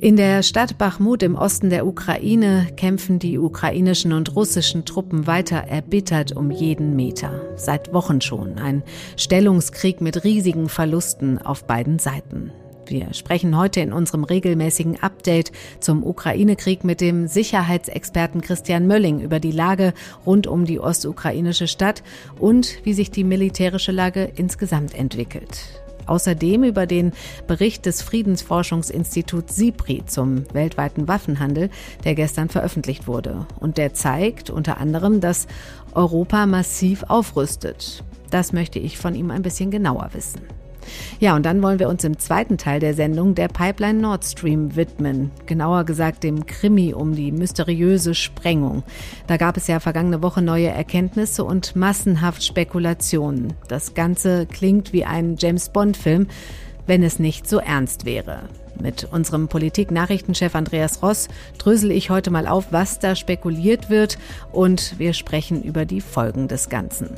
In der Stadt Bachmut im Osten der Ukraine kämpfen die ukrainischen und russischen Truppen weiter erbittert um jeden Meter. Seit Wochen schon. Ein Stellungskrieg mit riesigen Verlusten auf beiden Seiten. Wir sprechen heute in unserem regelmäßigen Update zum Ukraine-Krieg mit dem Sicherheitsexperten Christian Mölling über die Lage rund um die ostukrainische Stadt und wie sich die militärische Lage insgesamt entwickelt. Außerdem über den Bericht des Friedensforschungsinstituts SIPRI zum weltweiten Waffenhandel, der gestern veröffentlicht wurde. Und der zeigt unter anderem, dass Europa massiv aufrüstet. Das möchte ich von ihm ein bisschen genauer wissen. Ja, und dann wollen wir uns im zweiten Teil der Sendung der Pipeline Nord Stream widmen. Genauer gesagt dem Krimi um die mysteriöse Sprengung. Da gab es ja vergangene Woche neue Erkenntnisse und massenhaft Spekulationen. Das Ganze klingt wie ein James Bond-Film, wenn es nicht so ernst wäre. Mit unserem Politik-Nachrichtenchef Andreas Ross drösel ich heute mal auf, was da spekuliert wird und wir sprechen über die Folgen des Ganzen.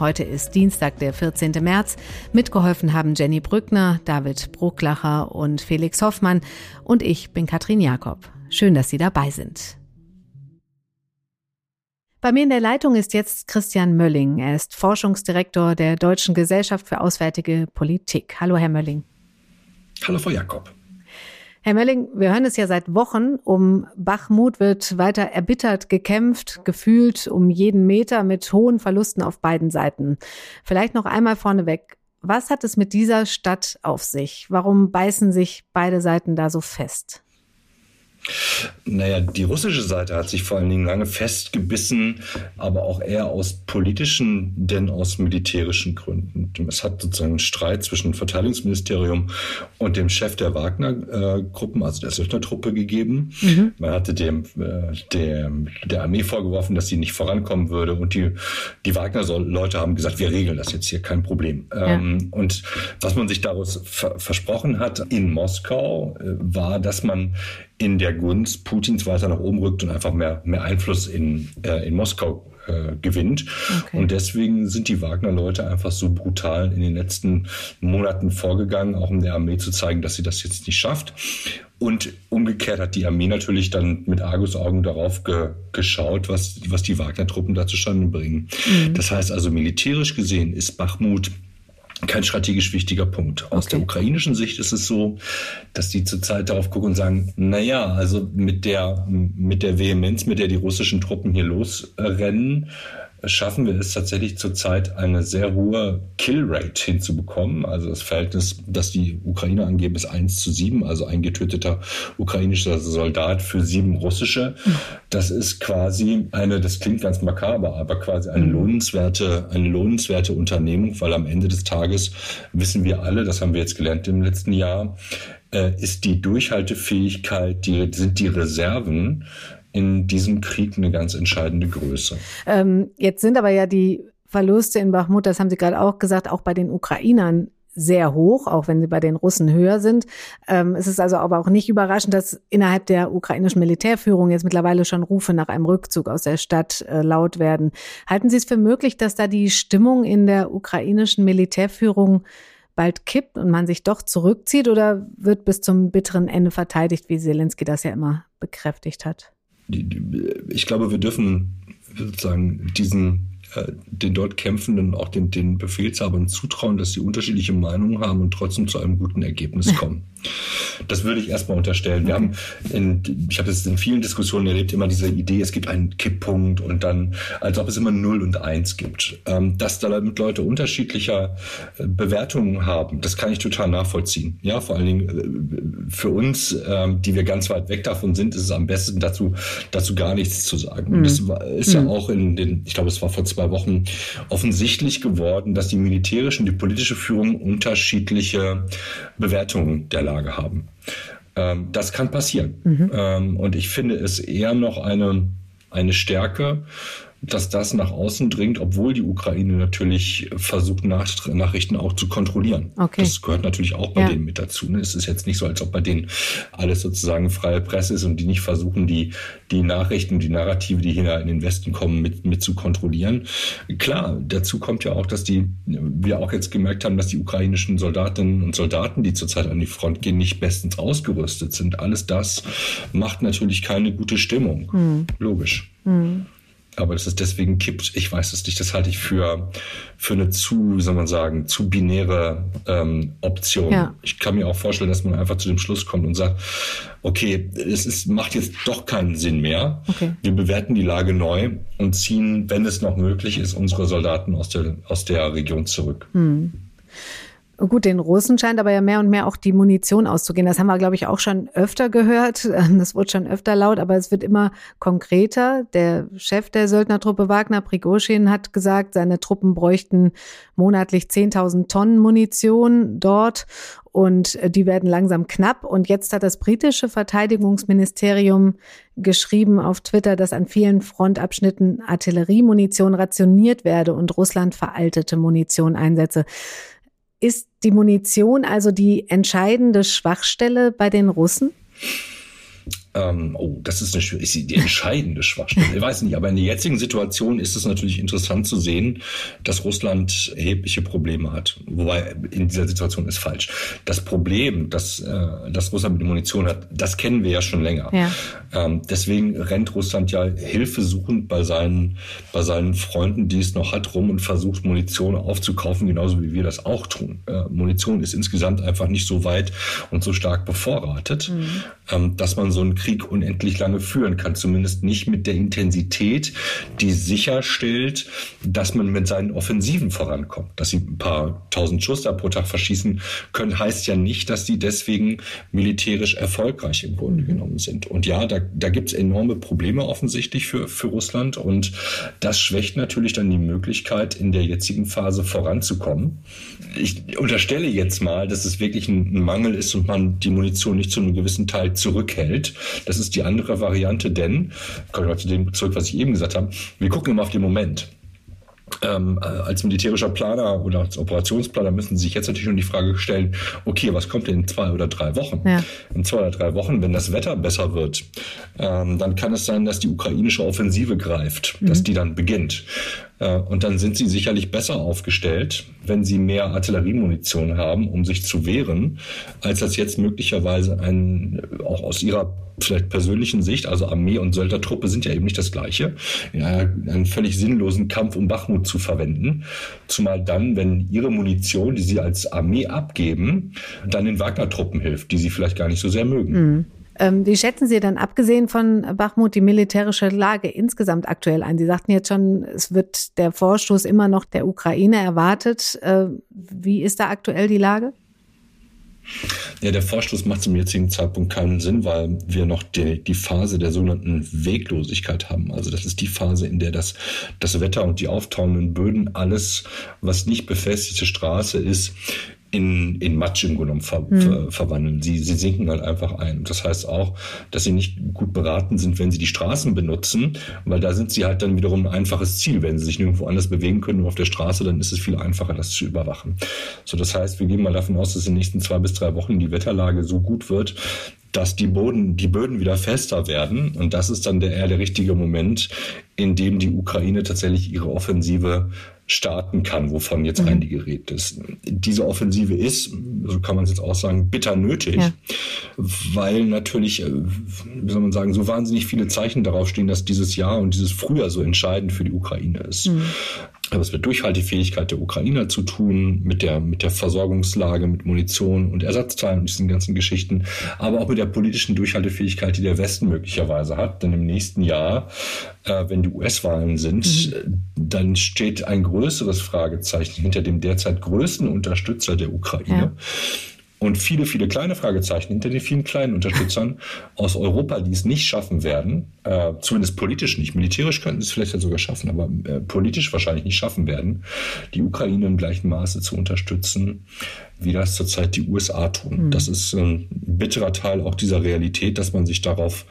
Heute ist Dienstag, der 14. März. Mitgeholfen haben Jenny Brückner, David Brucklacher und Felix Hoffmann. Und ich bin Katrin Jakob. Schön, dass Sie dabei sind. Bei mir in der Leitung ist jetzt Christian Mölling. Er ist Forschungsdirektor der Deutschen Gesellschaft für Auswärtige Politik. Hallo, Herr Mölling. Hallo, Frau Jakob. Herr Mölling, wir hören es ja seit Wochen. Um Bachmut wird weiter erbittert gekämpft, gefühlt um jeden Meter mit hohen Verlusten auf beiden Seiten. Vielleicht noch einmal vorneweg. Was hat es mit dieser Stadt auf sich? Warum beißen sich beide Seiten da so fest? Naja, die russische Seite hat sich vor allen Dingen lange festgebissen, aber auch eher aus politischen, denn aus militärischen Gründen. Es hat sozusagen einen Streit zwischen dem Verteidigungsministerium und dem Chef der Wagner-Gruppen, also der Söldnertruppe, gegeben. Mhm. Man hatte dem, äh, der, der Armee vorgeworfen, dass sie nicht vorankommen würde und die, die Wagner-Leute haben gesagt, wir regeln das jetzt hier, kein Problem. Ja. Ähm, und was man sich daraus ver versprochen hat in Moskau, äh, war, dass man in der Gunst Putins weiter nach oben rückt und einfach mehr, mehr Einfluss in, äh, in Moskau äh, gewinnt. Okay. Und deswegen sind die Wagner-Leute einfach so brutal in den letzten Monaten vorgegangen, auch um der Armee zu zeigen, dass sie das jetzt nicht schafft. Und umgekehrt hat die Armee natürlich dann mit Argusaugen darauf ge geschaut, was, was die Wagner-Truppen da zustande bringen. Mhm. Das heißt also, militärisch gesehen ist Bachmut kein strategisch wichtiger Punkt. Aus okay. der ukrainischen Sicht ist es so, dass die zurzeit darauf gucken und sagen, na ja, also mit der, mit der Vehemenz, mit der die russischen Truppen hier losrennen, schaffen wir es tatsächlich zurzeit eine sehr hohe Killrate hinzubekommen. Also das Verhältnis, das die Ukrainer angeben, ist 1 zu 7, also ein getöteter ukrainischer Soldat für sieben russische. Das ist quasi eine, das klingt ganz makaber, aber quasi eine lohnenswerte, eine lohnenswerte Unternehmung, weil am Ende des Tages wissen wir alle, das haben wir jetzt gelernt im letzten Jahr, äh, ist die Durchhaltefähigkeit, die, sind die Reserven in diesem Krieg eine ganz entscheidende Größe. Ähm, jetzt sind aber ja die Verluste in Bachmut, das haben Sie gerade auch gesagt, auch bei den Ukrainern sehr hoch, auch wenn sie bei den Russen höher sind. Ähm, es ist also aber auch nicht überraschend, dass innerhalb der ukrainischen Militärführung jetzt mittlerweile schon Rufe nach einem Rückzug aus der Stadt äh, laut werden. Halten Sie es für möglich, dass da die Stimmung in der ukrainischen Militärführung bald kippt und man sich doch zurückzieht oder wird bis zum bitteren Ende verteidigt, wie Zelensky das ja immer bekräftigt hat? Ich glaube, wir dürfen sozusagen diesen äh, den dort Kämpfenden, auch den, den Befehlshabern zutrauen, dass sie unterschiedliche Meinungen haben und trotzdem zu einem guten Ergebnis kommen. Das würde ich erstmal unterstellen. Wir haben in, ich habe es in vielen Diskussionen erlebt, immer diese Idee, es gibt einen Kipppunkt und dann, als ob es immer 0 und 1 gibt. Ähm, dass damit Leute unterschiedlicher äh, Bewertungen haben, das kann ich total nachvollziehen. Ja, vor allen Dingen äh, für uns, ähm, die wir ganz weit weg davon sind, ist es am besten dazu, dazu gar nichts zu sagen. Mhm. Das ist mhm. ja auch in den, ich glaube, es war vor zwei zwei Wochen offensichtlich geworden, dass die militärische und die politische Führung unterschiedliche Bewertungen der Lage haben. Ähm, das kann passieren. Mhm. Ähm, und ich finde es eher noch eine, eine Stärke, dass das nach außen dringt, obwohl die Ukraine natürlich versucht, Nachrichten auch zu kontrollieren. Okay. Das gehört natürlich auch bei ja. denen mit dazu. Ne? Es ist jetzt nicht so, als ob bei denen alles sozusagen freie Presse ist und die nicht versuchen, die, die Nachrichten, die Narrative, die hier in den Westen kommen, mit, mit zu kontrollieren. Klar, dazu kommt ja auch, dass die, wir auch jetzt gemerkt haben, dass die ukrainischen Soldatinnen und Soldaten, die zurzeit an die Front gehen, nicht bestens ausgerüstet sind. Alles das macht natürlich keine gute Stimmung. Hm. Logisch. Hm aber dass es deswegen kippt, ich weiß es nicht. Das halte ich für, für eine zu, wie soll man sagen, zu binäre ähm, Option. Ja. Ich kann mir auch vorstellen, dass man einfach zu dem Schluss kommt und sagt, okay, es ist, macht jetzt doch keinen Sinn mehr. Okay. Wir bewerten die Lage neu und ziehen, wenn es noch möglich ist, unsere Soldaten aus der, aus der Region zurück. Hm. Gut, den Russen scheint aber ja mehr und mehr auch die Munition auszugehen. Das haben wir, glaube ich, auch schon öfter gehört. Das wurde schon öfter laut, aber es wird immer konkreter. Der Chef der Söldnertruppe Wagner, Prigozhin, hat gesagt, seine Truppen bräuchten monatlich 10.000 Tonnen Munition dort und die werden langsam knapp. Und jetzt hat das britische Verteidigungsministerium geschrieben auf Twitter, dass an vielen Frontabschnitten Artilleriemunition rationiert werde und Russland veraltete Munition einsetze. Ist die Munition also die entscheidende Schwachstelle bei den Russen? Ähm, oh, das ist, eine, ist die entscheidende Schwachstelle. Ich weiß nicht, aber in der jetzigen Situation ist es natürlich interessant zu sehen, dass Russland erhebliche Probleme hat. Wobei in dieser Situation ist falsch. Das Problem, dass, äh, dass Russland mit Munition hat, das kennen wir ja schon länger. Ja. Ähm, deswegen rennt Russland ja hilfesuchend bei seinen, bei seinen Freunden, die es noch hat, rum und versucht Munition aufzukaufen, genauso wie wir das auch tun. Äh, Munition ist insgesamt einfach nicht so weit und so stark bevorratet, mhm. ähm, dass man so einen Krieg unendlich lange führen kann. Zumindest nicht mit der Intensität, die sicherstellt, dass man mit seinen Offensiven vorankommt. Dass sie ein paar tausend Schuss da pro Tag verschießen können, heißt ja nicht, dass sie deswegen militärisch erfolgreich im Grunde genommen sind. Und ja, da, da gibt es enorme Probleme offensichtlich für, für Russland und das schwächt natürlich dann die Möglichkeit, in der jetzigen Phase voranzukommen. Ich unterstelle jetzt mal, dass es wirklich ein Mangel ist und man die Munition nicht zu einem gewissen Teil zurückhält. Das ist die andere Variante, denn, komme ich zu dem zurück, was ich eben gesagt habe, wir gucken immer auf den Moment. Ähm, als militärischer Planer oder als Operationsplaner müssen Sie sich jetzt natürlich nur die Frage stellen, okay, was kommt denn in zwei oder drei Wochen? Ja. In zwei oder drei Wochen, wenn das Wetter besser wird, ähm, dann kann es sein, dass die ukrainische Offensive greift, mhm. dass die dann beginnt. Äh, und dann sind sie sicherlich besser aufgestellt, wenn sie mehr Artilleriemunition haben, um sich zu wehren, als das jetzt möglicherweise ein, auch aus ihrer vielleicht persönlichen Sicht, also Armee und Söldnertruppe sind ja eben nicht das Gleiche, ja, einen völlig sinnlosen Kampf um Bachmut zu verwenden. Zumal dann, wenn ihre Munition, die sie als Armee abgeben, dann den Wagner-Truppen hilft, die sie vielleicht gar nicht so sehr mögen. Mhm. Ähm, wie schätzen Sie denn abgesehen von Bachmut die militärische Lage insgesamt aktuell ein? Sie sagten jetzt schon, es wird der Vorstoß immer noch der Ukraine erwartet. Äh, wie ist da aktuell die Lage? Ja, der Vorstoß macht zum jetzigen Zeitpunkt keinen Sinn, weil wir noch die, die Phase der sogenannten Weglosigkeit haben. Also das ist die Phase, in der das, das Wetter und die auftauenden Böden, alles, was nicht befestigte Straße ist, in, in Matsch im Grunde ver, mhm. ver, verwandeln. Sie, sie sinken halt einfach ein. Das heißt auch, dass sie nicht gut beraten sind, wenn sie die Straßen benutzen, weil da sind sie halt dann wiederum ein einfaches Ziel. Wenn sie sich nirgendwo anders bewegen können auf der Straße, dann ist es viel einfacher, das zu überwachen. So, das heißt, wir gehen mal davon aus, dass in den nächsten zwei bis drei Wochen die Wetterlage so gut wird, dass die Boden, die Böden wieder fester werden. Und das ist dann der, eher der richtige Moment, in dem die Ukraine tatsächlich ihre Offensive starten kann, wovon jetzt mhm. einige Rede ist. Diese Offensive ist, so kann man es jetzt auch sagen, bitter nötig, ja. weil natürlich, äh, wie soll man sagen, so wahnsinnig viele Zeichen darauf stehen, dass dieses Jahr und dieses Frühjahr so entscheidend für die Ukraine ist. Mhm. Aber es mit Durchhaltefähigkeit der Ukrainer zu tun, mit der, mit der Versorgungslage, mit Munition und Ersatzteilen und diesen ganzen Geschichten, aber auch mit der politischen Durchhaltefähigkeit, die der Westen möglicherweise hat. Denn im nächsten Jahr, äh, wenn die US-Wahlen sind, mhm. dann steht ein größeres Fragezeichen hinter dem derzeit größten Unterstützer der Ukraine. Ja und viele, viele kleine Fragezeichen hinter den vielen kleinen Unterstützern aus Europa, die es nicht schaffen werden, äh, zumindest politisch nicht, militärisch könnten es vielleicht ja sogar schaffen, aber äh, politisch wahrscheinlich nicht schaffen werden, die Ukraine im gleichen Maße zu unterstützen, wie das zurzeit die USA tun. Mhm. Das ist ein bitterer Teil auch dieser Realität, dass man sich darauf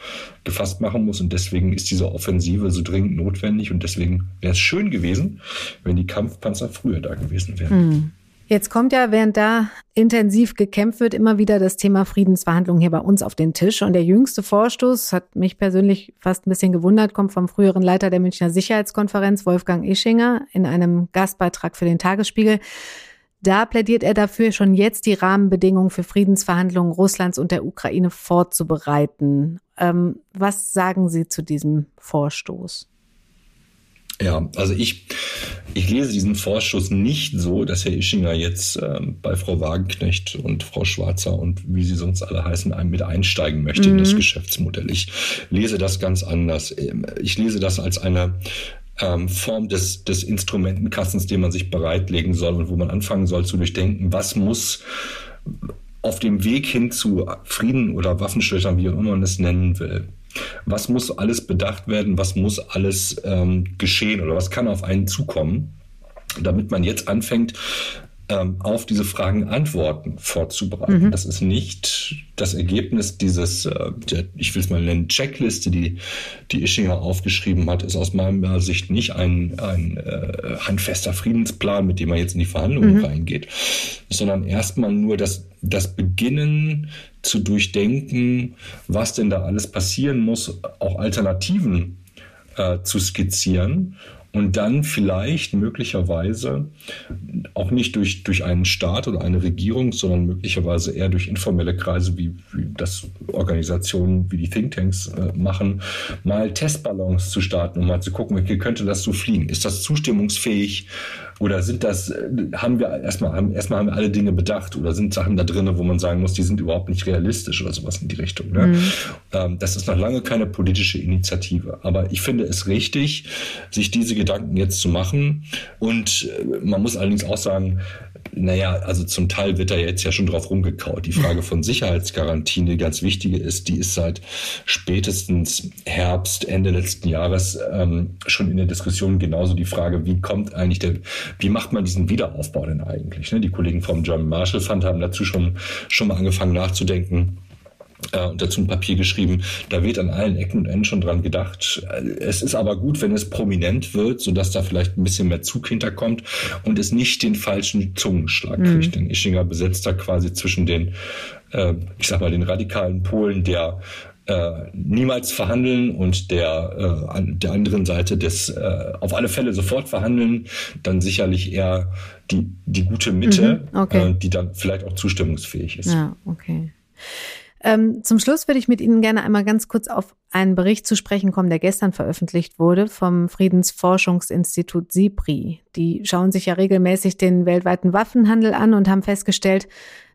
gefasst machen muss und deswegen ist diese Offensive so dringend notwendig und deswegen wäre es schön gewesen, wenn die Kampfpanzer früher da gewesen wären. Mhm. Jetzt kommt ja, während da intensiv gekämpft wird, immer wieder das Thema Friedensverhandlungen hier bei uns auf den Tisch. Und der jüngste Vorstoß, hat mich persönlich fast ein bisschen gewundert, kommt vom früheren Leiter der Münchner Sicherheitskonferenz, Wolfgang Ischinger, in einem Gastbeitrag für den Tagesspiegel. Da plädiert er dafür, schon jetzt die Rahmenbedingungen für Friedensverhandlungen Russlands und der Ukraine vorzubereiten. Ähm, was sagen Sie zu diesem Vorstoß? Ja, also ich, ich lese diesen Vorschuss nicht so, dass Herr Ischinger jetzt ähm, bei Frau Wagenknecht und Frau Schwarzer und wie sie sonst alle heißen, einem mit einsteigen möchte mhm. in das mhm. Geschäftsmodell. Ich lese das ganz anders. Ähm, ich lese das als eine ähm, Form des, des Instrumentenkassens, den man sich bereitlegen soll und wo man anfangen soll zu durchdenken, was muss auf dem Weg hin zu Frieden oder Waffenstillstand, wie auch immer man es nennen will, was muss alles bedacht werden? Was muss alles ähm, geschehen oder was kann auf einen zukommen? Damit man jetzt anfängt, ähm, auf diese Fragen Antworten vorzubereiten. Mhm. Das ist nicht das Ergebnis dieses, äh, der, ich will es mal nennen, Checkliste, die, die Ischinger aufgeschrieben hat, ist aus meiner Sicht nicht ein, ein äh, handfester Friedensplan, mit dem man jetzt in die Verhandlungen mhm. reingeht, sondern erstmal nur das, das Beginnen zu durchdenken, was denn da alles passieren muss, auch Alternativen äh, zu skizzieren und dann vielleicht möglicherweise auch nicht durch, durch einen Staat oder eine Regierung, sondern möglicherweise eher durch informelle Kreise, wie, wie das Organisationen wie die Thinktanks äh, machen, mal Testballons zu starten, um mal zu gucken, okay, könnte das so fliegen? Ist das zustimmungsfähig? Oder sind das, äh, haben wir erstmal, haben, erstmal haben wir alle Dinge bedacht oder sind Sachen da drin, wo man sagen muss, die sind überhaupt nicht realistisch oder sowas in die Richtung. Ne? Mhm. Ähm, das ist noch lange keine politische Initiative. Aber ich finde es richtig, sich diese Gedanken jetzt zu machen. Und äh, man muss allerdings auch sagen, naja, also zum Teil wird da jetzt ja schon drauf rumgekaut. Die Frage von Sicherheitsgarantien, die ganz wichtige ist, die ist seit spätestens Herbst, Ende letzten Jahres ähm, schon in der Diskussion genauso die Frage, wie kommt eigentlich der, wie macht man diesen Wiederaufbau denn eigentlich? Ne? Die Kollegen vom German Marshall Fund haben dazu schon, schon mal angefangen nachzudenken äh, und dazu ein Papier geschrieben. Da wird an allen Ecken und Enden schon dran gedacht. Es ist aber gut, wenn es prominent wird, sodass da vielleicht ein bisschen mehr Zug hinterkommt und es nicht den falschen Zungenschlag mhm. kriegt. Denn Ischinger besetzt da quasi zwischen den, äh, ich sag mal, den radikalen Polen der äh, niemals verhandeln und der, äh, der anderen Seite des äh, auf alle Fälle sofort verhandeln, dann sicherlich eher die, die gute Mitte, mhm, okay. äh, die dann vielleicht auch zustimmungsfähig ist. Ja, okay. Ähm, zum Schluss würde ich mit Ihnen gerne einmal ganz kurz auf einen Bericht zu sprechen kommen, der gestern veröffentlicht wurde vom Friedensforschungsinstitut SIPRI. Die schauen sich ja regelmäßig den weltweiten Waffenhandel an und haben festgestellt,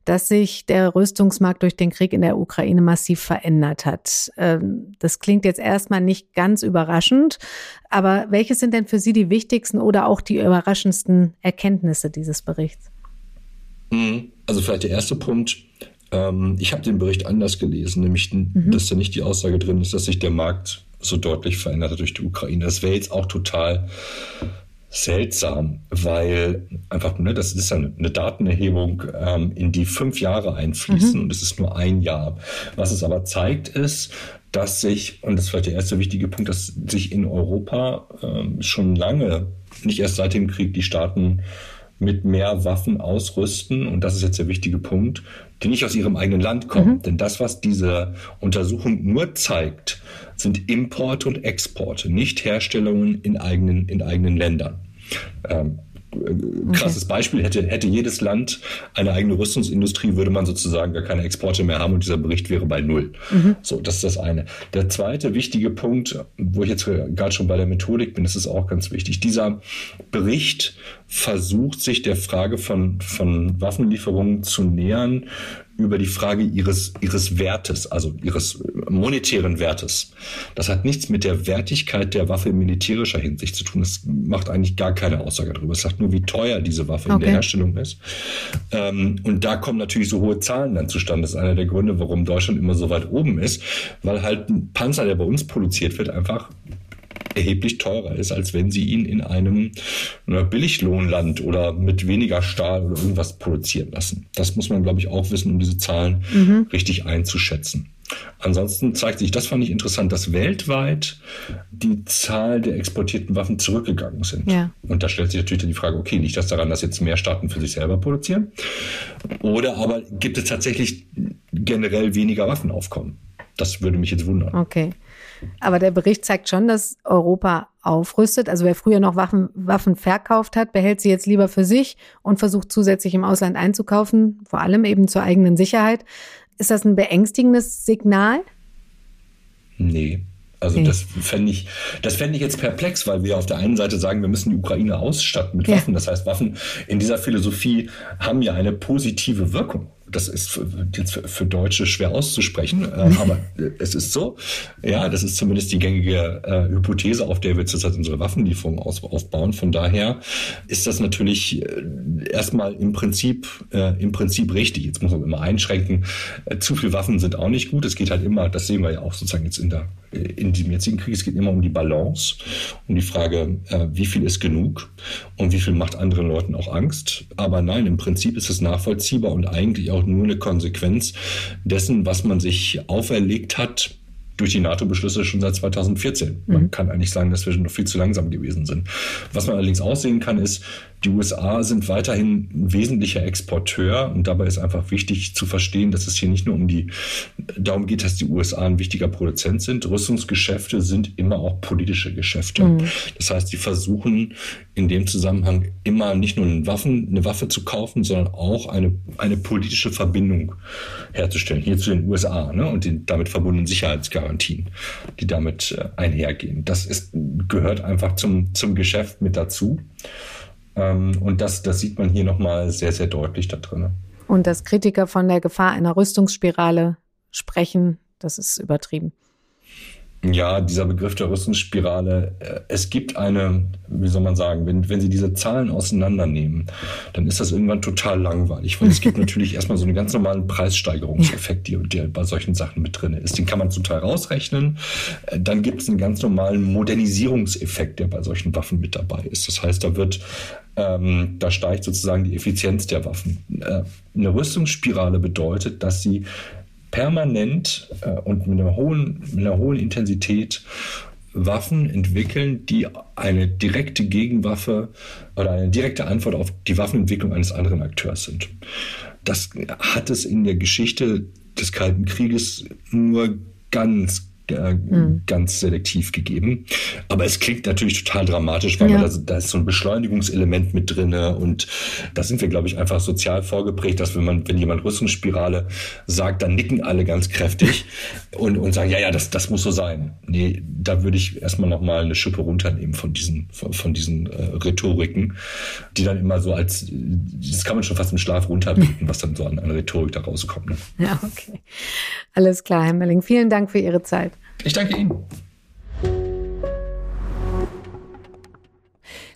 dass sich der Rüstungsmarkt durch den Krieg in der Ukraine massiv verändert hat. Ähm, das klingt jetzt erstmal nicht ganz überraschend, aber welche sind denn für Sie die wichtigsten oder auch die überraschendsten Erkenntnisse dieses Berichts? Mhm. Also vielleicht der erste Punkt. Ähm, ich habe den Bericht anders gelesen, nämlich, mhm. dass da nicht die Aussage drin ist, dass sich der Markt so deutlich verändert hat durch die Ukraine. Das wäre jetzt auch total seltsam, weil einfach, ne, das ist eine, eine Datenerhebung, ähm, in die fünf Jahre einfließen mhm. und es ist nur ein Jahr. Was es aber zeigt, ist, dass sich, und das ist vielleicht der erste wichtige Punkt, dass sich in Europa ähm, schon lange, nicht erst seit dem Krieg, die Staaten mit mehr Waffen ausrüsten. Und das ist jetzt der wichtige Punkt, die nicht aus ihrem eigenen Land kommen. Mhm. Denn das, was diese Untersuchung nur zeigt, sind Importe und Exporte, nicht Herstellungen in eigenen, in eigenen Ländern. Ähm, krasses okay. Beispiel, hätte, hätte jedes Land eine eigene Rüstungsindustrie, würde man sozusagen gar keine Exporte mehr haben und dieser Bericht wäre bei Null. Mhm. So, das ist das eine. Der zweite wichtige Punkt, wo ich jetzt gerade schon bei der Methodik bin, das ist auch ganz wichtig. Dieser Bericht versucht sich der Frage von, von Waffenlieferungen zu nähern über die Frage ihres, ihres Wertes, also ihres monetären Wertes. Das hat nichts mit der Wertigkeit der Waffe in militärischer Hinsicht zu tun. Das macht eigentlich gar keine Aussage darüber. Es sagt nur, wie teuer diese Waffe okay. in der Herstellung ist. Ähm, und da kommen natürlich so hohe Zahlen dann zustande. Das ist einer der Gründe, warum Deutschland immer so weit oben ist, weil halt ein Panzer, der bei uns produziert wird, einfach erheblich teurer ist, als wenn sie ihn in einem ne, Billiglohnland oder mit weniger Stahl oder irgendwas produzieren lassen. Das muss man, glaube ich, auch wissen, um diese Zahlen mhm. richtig einzuschätzen. Ansonsten zeigt sich, das fand ich interessant, dass weltweit die Zahl der exportierten Waffen zurückgegangen sind. Ja. Und da stellt sich natürlich die Frage, okay, liegt das daran, dass jetzt mehr Staaten für sich selber produzieren? Oder aber gibt es tatsächlich generell weniger Waffenaufkommen? Das würde mich jetzt wundern. Okay. Aber der Bericht zeigt schon, dass Europa aufrüstet. Also wer früher noch Waffen, Waffen verkauft hat, behält sie jetzt lieber für sich und versucht zusätzlich im Ausland einzukaufen, vor allem eben zur eigenen Sicherheit. Ist das ein beängstigendes Signal? Nee. Also okay. das fände ich, das fände ich jetzt perplex, weil wir auf der einen Seite sagen, wir müssen die Ukraine ausstatten mit Waffen. Ja. Das heißt, Waffen in dieser Philosophie haben ja eine positive Wirkung das ist jetzt für Deutsche schwer auszusprechen, äh, aber es ist so. Ja, das ist zumindest die gängige äh, Hypothese, auf der wir zurzeit unsere Waffenlieferungen aus, aufbauen. Von daher ist das natürlich äh, erstmal im Prinzip, äh, im Prinzip richtig. Jetzt muss man immer einschränken. Äh, zu viel Waffen sind auch nicht gut. Es geht halt immer, das sehen wir ja auch sozusagen jetzt in der, in diesem jetzigen Krieg. Es geht immer um die Balance, um die Frage, äh, wie viel ist genug und wie viel macht anderen Leuten auch Angst. Aber nein, im Prinzip ist es nachvollziehbar und eigentlich auch nur eine Konsequenz dessen, was man sich auferlegt hat durch die NATO-Beschlüsse schon seit 2014. Man mhm. kann eigentlich sagen, dass wir noch viel zu langsam gewesen sind. Was man allerdings aussehen kann, ist, die USA sind weiterhin ein wesentlicher Exporteur und dabei ist einfach wichtig zu verstehen, dass es hier nicht nur um die, darum geht, dass die USA ein wichtiger Produzent sind. Rüstungsgeschäfte sind immer auch politische Geschäfte. Mhm. Das heißt, sie versuchen in dem Zusammenhang immer nicht nur eine, Waffen, eine Waffe zu kaufen, sondern auch eine, eine politische Verbindung herzustellen. Hier zu den USA ne, und den damit verbundenen Sicherheitsgarantien, die damit äh, einhergehen. Das ist, gehört einfach zum, zum Geschäft mit dazu. Ähm, und das, das sieht man hier nochmal sehr, sehr deutlich da drin. Und dass Kritiker von der Gefahr einer Rüstungsspirale sprechen, das ist übertrieben. Ja, dieser Begriff der Rüstungsspirale, äh, es gibt eine, wie soll man sagen, wenn, wenn Sie diese Zahlen auseinandernehmen, dann ist das irgendwann total langweilig, weil es gibt natürlich erstmal so einen ganz normalen Preissteigerungseffekt, der, der bei solchen Sachen mit drin ist. Den kann man zum Teil rausrechnen. Äh, dann gibt es einen ganz normalen Modernisierungseffekt, der bei solchen Waffen mit dabei ist. Das heißt, da wird ähm, da steigt sozusagen die Effizienz der Waffen. Äh, eine Rüstungsspirale bedeutet, dass sie permanent äh, und mit einer, hohen, mit einer hohen Intensität Waffen entwickeln, die eine direkte Gegenwaffe oder eine direkte Antwort auf die Waffenentwicklung eines anderen Akteurs sind. Das hat es in der Geschichte des Kalten Krieges nur ganz, äh, mhm. ganz selektiv gegeben. Aber es klingt natürlich total dramatisch, weil ja. da, da, ist so ein Beschleunigungselement mit drinne und da sind wir, glaube ich, einfach sozial vorgeprägt, dass wenn man, wenn jemand Rüstungsspirale sagt, dann nicken alle ganz kräftig und, und sagen, ja, ja, das, das muss so sein. Nee, da würde ich erstmal nochmal eine Schippe runternehmen von diesen, von, von diesen äh, Rhetoriken, die dann immer so als, das kann man schon fast im Schlaf runterbeten, was dann so an, an Rhetorik da rauskommt. Ne? Ja, okay. Alles klar, Herr Melling. Vielen Dank für Ihre Zeit. Ich danke Ihnen.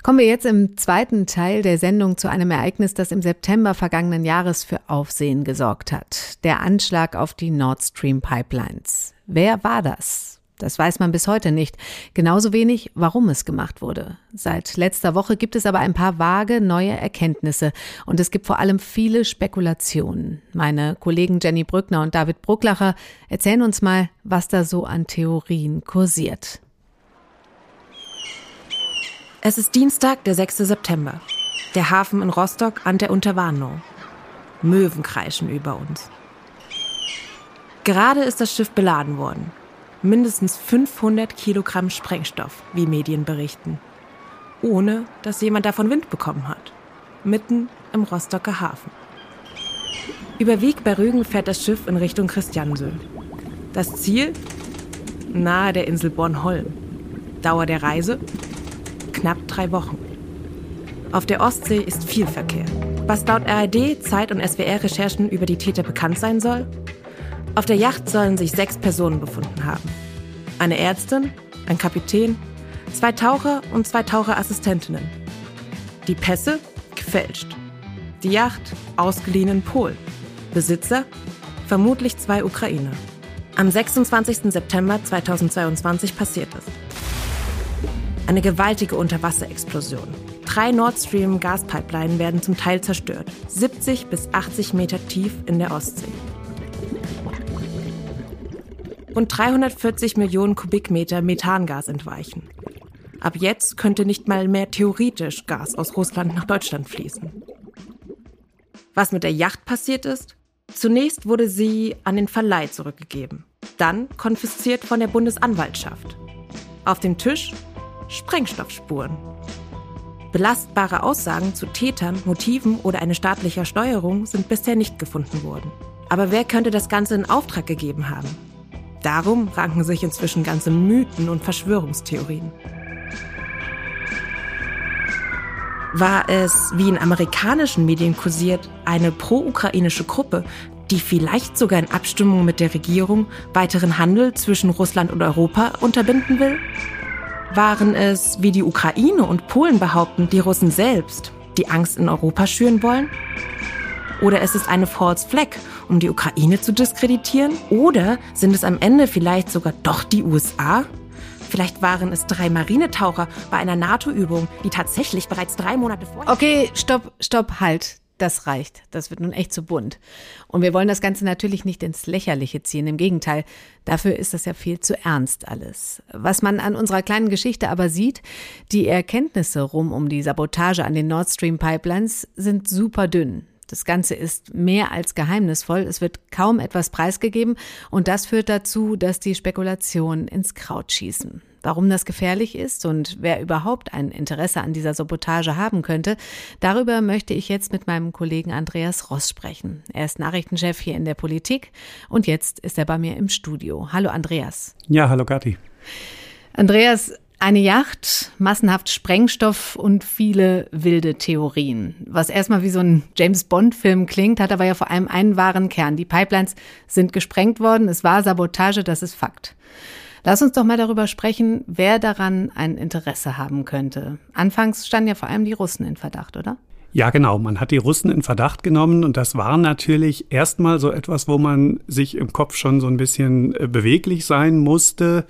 Kommen wir jetzt im zweiten Teil der Sendung zu einem Ereignis, das im September vergangenen Jahres für Aufsehen gesorgt hat. Der Anschlag auf die Nord Stream Pipelines. Wer war das? Das weiß man bis heute nicht. Genauso wenig, warum es gemacht wurde. Seit letzter Woche gibt es aber ein paar vage neue Erkenntnisse und es gibt vor allem viele Spekulationen. Meine Kollegen Jenny Brückner und David Brucklacher erzählen uns mal, was da so an Theorien kursiert. Es ist Dienstag, der 6. September. Der Hafen in Rostock an der Unterwarnow. Möwen kreischen über uns. Gerade ist das Schiff beladen worden mindestens 500 Kilogramm Sprengstoff, wie Medien berichten. Ohne dass jemand davon Wind bekommen hat. Mitten im Rostocker Hafen. Über Wieg bei Rügen fährt das Schiff in Richtung Christiansö. Das Ziel? Nahe der Insel Bornholm. Dauer der Reise? Knapp drei Wochen. Auf der Ostsee ist viel Verkehr. Was laut RAD, Zeit und SWR-Recherchen über die Täter bekannt sein soll? Auf der Yacht sollen sich sechs Personen befunden haben. Eine Ärztin, ein Kapitän, zwei Taucher und zwei Taucherassistentinnen. Die Pässe gefälscht. Die Yacht ausgeliehen in Polen. Besitzer vermutlich zwei Ukrainer. Am 26. September 2022 passiert es. Eine gewaltige Unterwasserexplosion. Drei Nord Stream Gaspipeline werden zum Teil zerstört. 70 bis 80 Meter tief in der Ostsee. Und 340 Millionen Kubikmeter Methangas entweichen. Ab jetzt könnte nicht mal mehr theoretisch Gas aus Russland nach Deutschland fließen. Was mit der Yacht passiert ist? Zunächst wurde sie an den Verleih zurückgegeben, dann konfisziert von der Bundesanwaltschaft. Auf dem Tisch Sprengstoffspuren. Belastbare Aussagen zu Tätern, Motiven oder eine staatliche Steuerung sind bisher nicht gefunden worden. Aber wer könnte das Ganze in Auftrag gegeben haben? Darum ranken sich inzwischen ganze Mythen und Verschwörungstheorien. War es, wie in amerikanischen Medien kursiert, eine pro-ukrainische Gruppe, die vielleicht sogar in Abstimmung mit der Regierung weiteren Handel zwischen Russland und Europa unterbinden will? Waren es, wie die Ukraine und Polen behaupten, die Russen selbst, die Angst in Europa schüren wollen? Oder ist es eine False Flag, um die Ukraine zu diskreditieren? Oder sind es am Ende vielleicht sogar doch die USA? Vielleicht waren es drei Marinetaucher bei einer NATO-Übung, die tatsächlich bereits drei Monate vorher. Okay, stopp, stopp, halt das reicht. Das wird nun echt zu bunt. Und wir wollen das Ganze natürlich nicht ins Lächerliche ziehen. Im Gegenteil, dafür ist das ja viel zu ernst alles. Was man an unserer kleinen Geschichte aber sieht, die Erkenntnisse rum um die Sabotage an den Nord Stream Pipelines sind super dünn. Das Ganze ist mehr als geheimnisvoll. Es wird kaum etwas preisgegeben und das führt dazu, dass die Spekulationen ins Kraut schießen. Warum das gefährlich ist und wer überhaupt ein Interesse an dieser Sabotage haben könnte, darüber möchte ich jetzt mit meinem Kollegen Andreas Ross sprechen. Er ist Nachrichtenchef hier in der Politik und jetzt ist er bei mir im Studio. Hallo Andreas. Ja, hallo Gatti. Andreas, eine Yacht, massenhaft Sprengstoff und viele wilde Theorien. Was erstmal wie so ein James Bond-Film klingt, hat aber ja vor allem einen wahren Kern. Die Pipelines sind gesprengt worden, es war Sabotage, das ist Fakt. Lass uns doch mal darüber sprechen, wer daran ein Interesse haben könnte. Anfangs standen ja vor allem die Russen in Verdacht, oder? Ja, genau. Man hat die Russen in Verdacht genommen und das war natürlich erstmal so etwas, wo man sich im Kopf schon so ein bisschen äh, beweglich sein musste.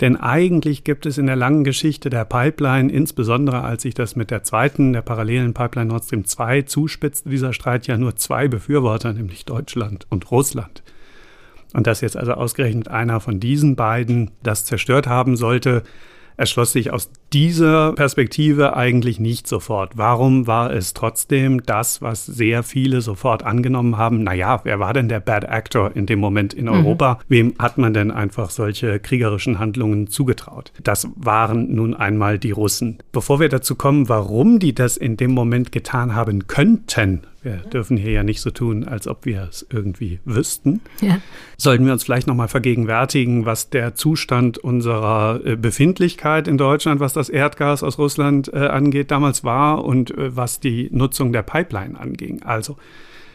Denn eigentlich gibt es in der langen Geschichte der Pipeline, insbesondere als sich das mit der zweiten, der parallelen Pipeline Nord Stream 2 zuspitzte, dieser Streit ja nur zwei Befürworter, nämlich Deutschland und Russland. Und dass jetzt also ausgerechnet einer von diesen beiden das zerstört haben sollte, erschloss sich aus dieser Perspektive eigentlich nicht sofort. Warum war es trotzdem das, was sehr viele sofort angenommen haben? Naja, wer war denn der Bad Actor in dem Moment in mhm. Europa? Mhm. Wem hat man denn einfach solche kriegerischen Handlungen zugetraut? Das waren nun einmal die Russen. Bevor wir dazu kommen, warum die das in dem Moment getan haben könnten, wir dürfen hier ja nicht so tun, als ob wir es irgendwie wüssten. Ja. Sollten wir uns vielleicht nochmal vergegenwärtigen, was der Zustand unserer äh, Befindlichkeit in Deutschland, was das Erdgas aus Russland äh, angeht, damals war und äh, was die Nutzung der Pipeline anging. Also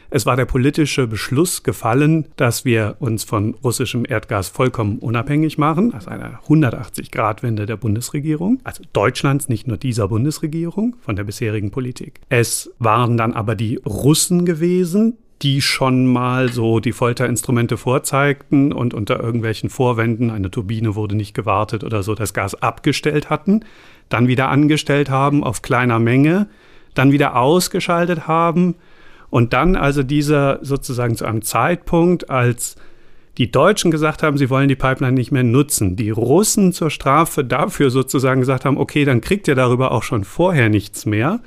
es war der politische Beschluss gefallen, dass wir uns von russischem Erdgas vollkommen unabhängig machen, also eine 180-Grad-Wende der Bundesregierung, also Deutschlands, nicht nur dieser Bundesregierung, von der bisherigen Politik. Es waren dann aber die Russen gewesen, die schon mal so die Folterinstrumente vorzeigten und unter irgendwelchen Vorwänden, eine Turbine wurde nicht gewartet oder so, das Gas abgestellt hatten, dann wieder angestellt haben auf kleiner Menge, dann wieder ausgeschaltet haben, und dann also dieser sozusagen zu einem Zeitpunkt, als die Deutschen gesagt haben, sie wollen die Pipeline nicht mehr nutzen, die Russen zur Strafe dafür sozusagen gesagt haben, okay, dann kriegt ihr darüber auch schon vorher nichts mehr.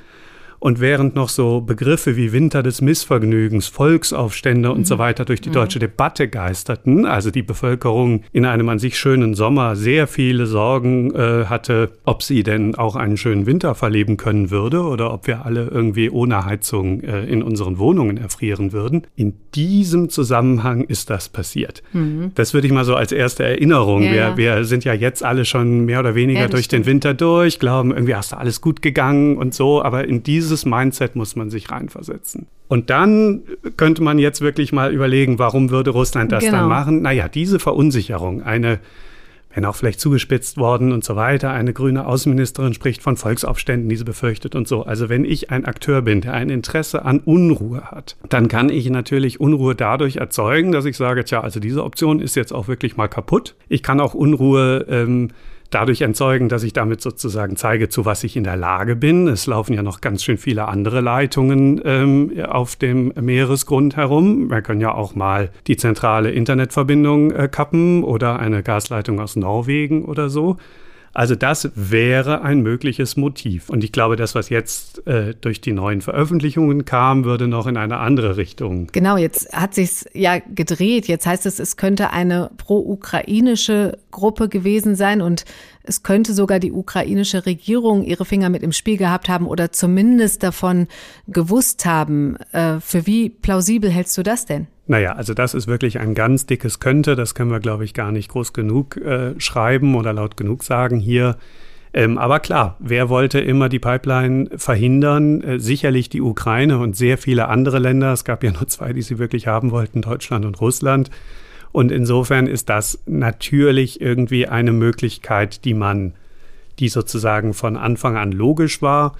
Und während noch so Begriffe wie Winter des Missvergnügens, Volksaufstände und so mhm. weiter durch die mhm. deutsche Debatte geisterten, also die Bevölkerung in einem an sich schönen Sommer sehr viele Sorgen äh, hatte, ob sie denn auch einen schönen Winter verleben können würde oder ob wir alle irgendwie ohne Heizung äh, in unseren Wohnungen erfrieren würden. In diesem Zusammenhang ist das passiert. Mhm. Das würde ich mal so als erste Erinnerung. Ja, wir, ja. wir sind ja jetzt alle schon mehr oder weniger ja, durch stimmt. den Winter durch, glauben irgendwie, ach, ist alles gut gegangen und so, aber in diesem dieses Mindset muss man sich reinversetzen. Und dann könnte man jetzt wirklich mal überlegen, warum würde Russland das genau. dann machen? Naja, diese Verunsicherung, eine wenn auch vielleicht zugespitzt worden und so weiter. Eine grüne Außenministerin spricht von Volksaufständen, die sie befürchtet und so. Also wenn ich ein Akteur bin, der ein Interesse an Unruhe hat, dann kann ich natürlich Unruhe dadurch erzeugen, dass ich sage, tja, also diese Option ist jetzt auch wirklich mal kaputt. Ich kann auch Unruhe ähm, dadurch erzeugen, dass ich damit sozusagen zeige, zu was ich in der Lage bin. Es laufen ja noch ganz schön viele andere Leitungen ähm, auf dem Meeresgrund herum. Wir können ja auch mal die zentrale Internetverbindung äh, kappen oder eine Gasleitung aus Norwegen oder so. Also das wäre ein mögliches Motiv. Und ich glaube, das, was jetzt äh, durch die neuen Veröffentlichungen kam, würde noch in eine andere Richtung. Genau, jetzt hat sich's ja gedreht. Jetzt heißt es, es könnte eine pro-ukrainische Gruppe gewesen sein und es könnte sogar die ukrainische Regierung ihre Finger mit im Spiel gehabt haben oder zumindest davon gewusst haben. Äh, für wie plausibel hältst du das denn? Naja, also das ist wirklich ein ganz dickes Könnte. Das können wir, glaube ich, gar nicht groß genug äh, schreiben oder laut genug sagen hier. Ähm, aber klar, wer wollte immer die Pipeline verhindern? Äh, sicherlich die Ukraine und sehr viele andere Länder. Es gab ja nur zwei, die sie wirklich haben wollten, Deutschland und Russland. Und insofern ist das natürlich irgendwie eine Möglichkeit, die man, die sozusagen von Anfang an logisch war.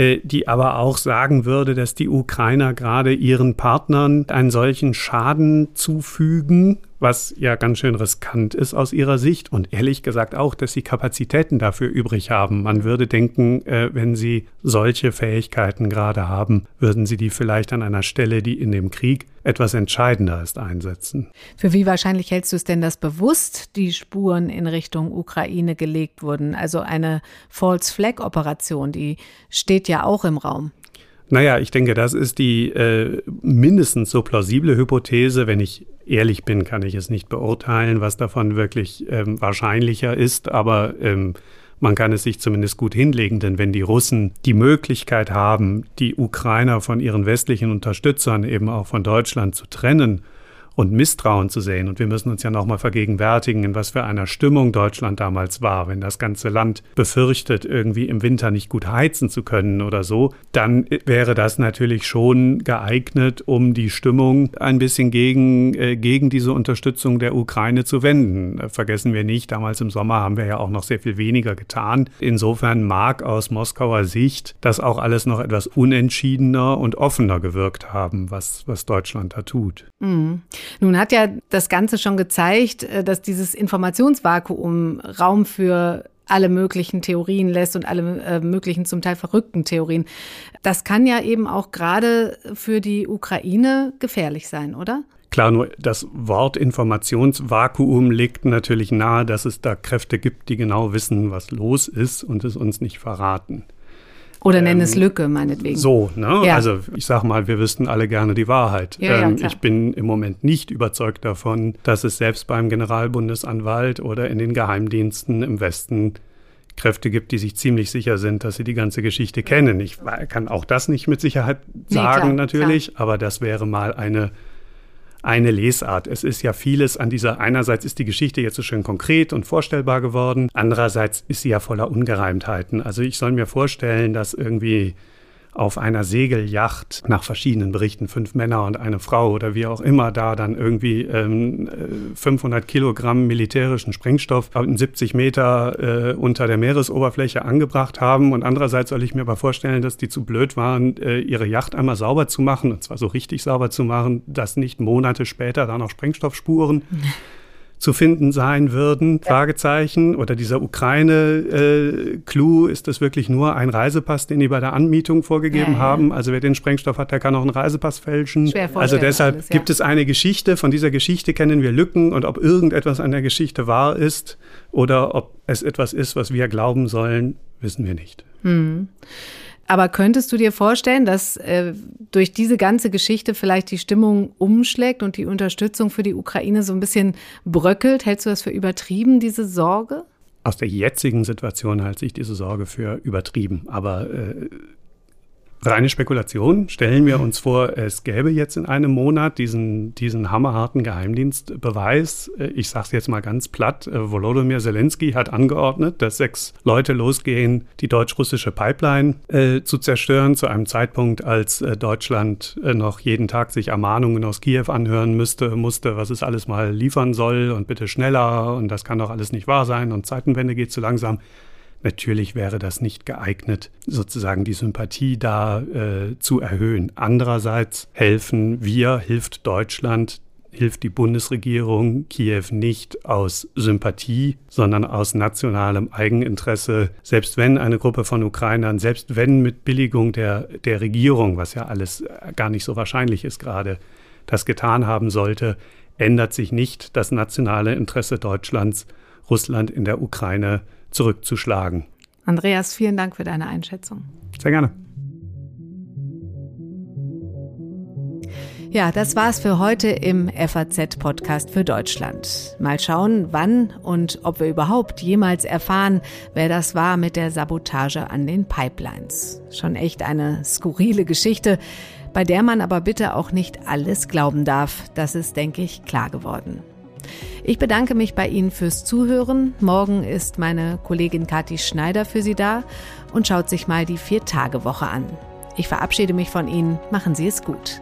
Äh, die aber auch sagen würde, dass die Ukrainer gerade ihren Partnern einen solchen Schaden zufügen, was ja ganz schön riskant ist aus ihrer Sicht und ehrlich gesagt auch, dass sie Kapazitäten dafür übrig haben. Man würde denken, äh, wenn sie solche Fähigkeiten gerade haben, würden sie die vielleicht an einer Stelle, die in dem Krieg etwas entscheidender ist, einsetzen. Für wie wahrscheinlich hältst du es denn, dass bewusst die Spuren in Richtung Ukraine gelegt wurden? Also eine False Flag Operation, die steht ja auch im Raum. Naja, ich denke, das ist die äh, mindestens so plausible Hypothese. Wenn ich ehrlich bin, kann ich es nicht beurteilen, was davon wirklich ähm, wahrscheinlicher ist, aber ähm, man kann es sich zumindest gut hinlegen, denn wenn die Russen die Möglichkeit haben, die Ukrainer von ihren westlichen Unterstützern, eben auch von Deutschland zu trennen, und Misstrauen zu sehen. Und wir müssen uns ja nochmal vergegenwärtigen, in was für einer Stimmung Deutschland damals war. Wenn das ganze Land befürchtet, irgendwie im Winter nicht gut heizen zu können oder so, dann wäre das natürlich schon geeignet, um die Stimmung ein bisschen gegen, äh, gegen diese Unterstützung der Ukraine zu wenden. Äh, vergessen wir nicht, damals im Sommer haben wir ja auch noch sehr viel weniger getan. Insofern mag aus Moskauer Sicht das auch alles noch etwas unentschiedener und offener gewirkt haben, was, was Deutschland da tut. Mhm. Nun hat ja das Ganze schon gezeigt, äh, dass dieses Informationsvakuum Raum für alle möglichen Theorien lässt und alle äh, möglichen zum Teil verrückten Theorien. Das kann ja eben auch gerade für die Ukraine gefährlich sein, oder? Klar, nur das Wort Informationsvakuum legt natürlich nahe, dass es da Kräfte gibt, die genau wissen, was los ist und es uns nicht verraten. Oder nenn ähm, es Lücke, meinetwegen. So, ne? Ja. Also ich sag mal, wir wüssten alle gerne die Wahrheit. Ja, ähm, ja, ich bin im Moment nicht überzeugt davon, dass es selbst beim Generalbundesanwalt oder in den Geheimdiensten im Westen Kräfte gibt, die sich ziemlich sicher sind, dass sie die ganze Geschichte kennen. Ich kann auch das nicht mit Sicherheit sagen, nee, klar, natürlich, klar. aber das wäre mal eine eine Lesart. Es ist ja vieles an dieser, einerseits ist die Geschichte jetzt so schön konkret und vorstellbar geworden, andererseits ist sie ja voller Ungereimtheiten. Also ich soll mir vorstellen, dass irgendwie auf einer Segelyacht nach verschiedenen Berichten fünf Männer und eine Frau oder wie auch immer da dann irgendwie ähm, 500 äh, Kilogramm militärischen Sprengstoff in 70 Meter äh, unter der Meeresoberfläche angebracht haben. Und andererseits soll ich mir aber vorstellen, dass die zu blöd waren, äh, ihre Yacht einmal sauber zu machen, und zwar so richtig sauber zu machen, dass nicht Monate später da noch Sprengstoffspuren zu finden sein würden? Fragezeichen. Oder dieser Ukraine-Clou, ist das wirklich nur ein Reisepass, den die bei der Anmietung vorgegeben ja, ja. haben? Also wer den Sprengstoff hat, der kann auch einen Reisepass fälschen. also deshalb alles, ja. gibt es eine Geschichte. Von dieser Geschichte kennen wir Lücken und ob irgendetwas an der Geschichte wahr ist oder ob es etwas ist, was wir glauben sollen, wissen wir nicht. Hm. Aber könntest du dir vorstellen, dass äh, durch diese ganze Geschichte vielleicht die Stimmung umschlägt und die Unterstützung für die Ukraine so ein bisschen bröckelt? Hältst du das für übertrieben, diese Sorge? Aus der jetzigen Situation halte ich diese Sorge für übertrieben. Aber äh, reine Spekulation. Stellen wir uns vor, es gäbe jetzt in einem Monat diesen, diesen hammerharten Geheimdienstbeweis. Ich sage es jetzt mal ganz platt. Volodymyr Zelensky hat angeordnet, dass sechs Leute losgehen, die deutsch-russische Pipeline äh, zu zerstören, zu einem Zeitpunkt, als äh, Deutschland äh, noch jeden Tag sich Ermahnungen aus Kiew anhören müsste, musste, was es alles mal liefern soll und bitte schneller und das kann doch alles nicht wahr sein und Zeitenwende geht zu langsam. Natürlich wäre das nicht geeignet, sozusagen die Sympathie da äh, zu erhöhen. Andererseits helfen wir, hilft Deutschland, hilft die Bundesregierung Kiew nicht aus Sympathie, sondern aus nationalem Eigeninteresse. Selbst wenn eine Gruppe von Ukrainern, selbst wenn mit Billigung der, der Regierung, was ja alles gar nicht so wahrscheinlich ist gerade, das getan haben sollte, ändert sich nicht das nationale Interesse Deutschlands, Russland in der Ukraine zurückzuschlagen. Andreas, vielen Dank für deine Einschätzung. Sehr gerne. Ja, das war's für heute im FAZ-Podcast für Deutschland. Mal schauen, wann und ob wir überhaupt jemals erfahren, wer das war mit der Sabotage an den Pipelines. Schon echt eine skurrile Geschichte, bei der man aber bitte auch nicht alles glauben darf. Das ist, denke ich, klar geworden. Ich bedanke mich bei Ihnen fürs Zuhören. Morgen ist meine Kollegin Kathi Schneider für Sie da und schaut sich mal die Vier-Tage-Woche an. Ich verabschiede mich von Ihnen. Machen Sie es gut.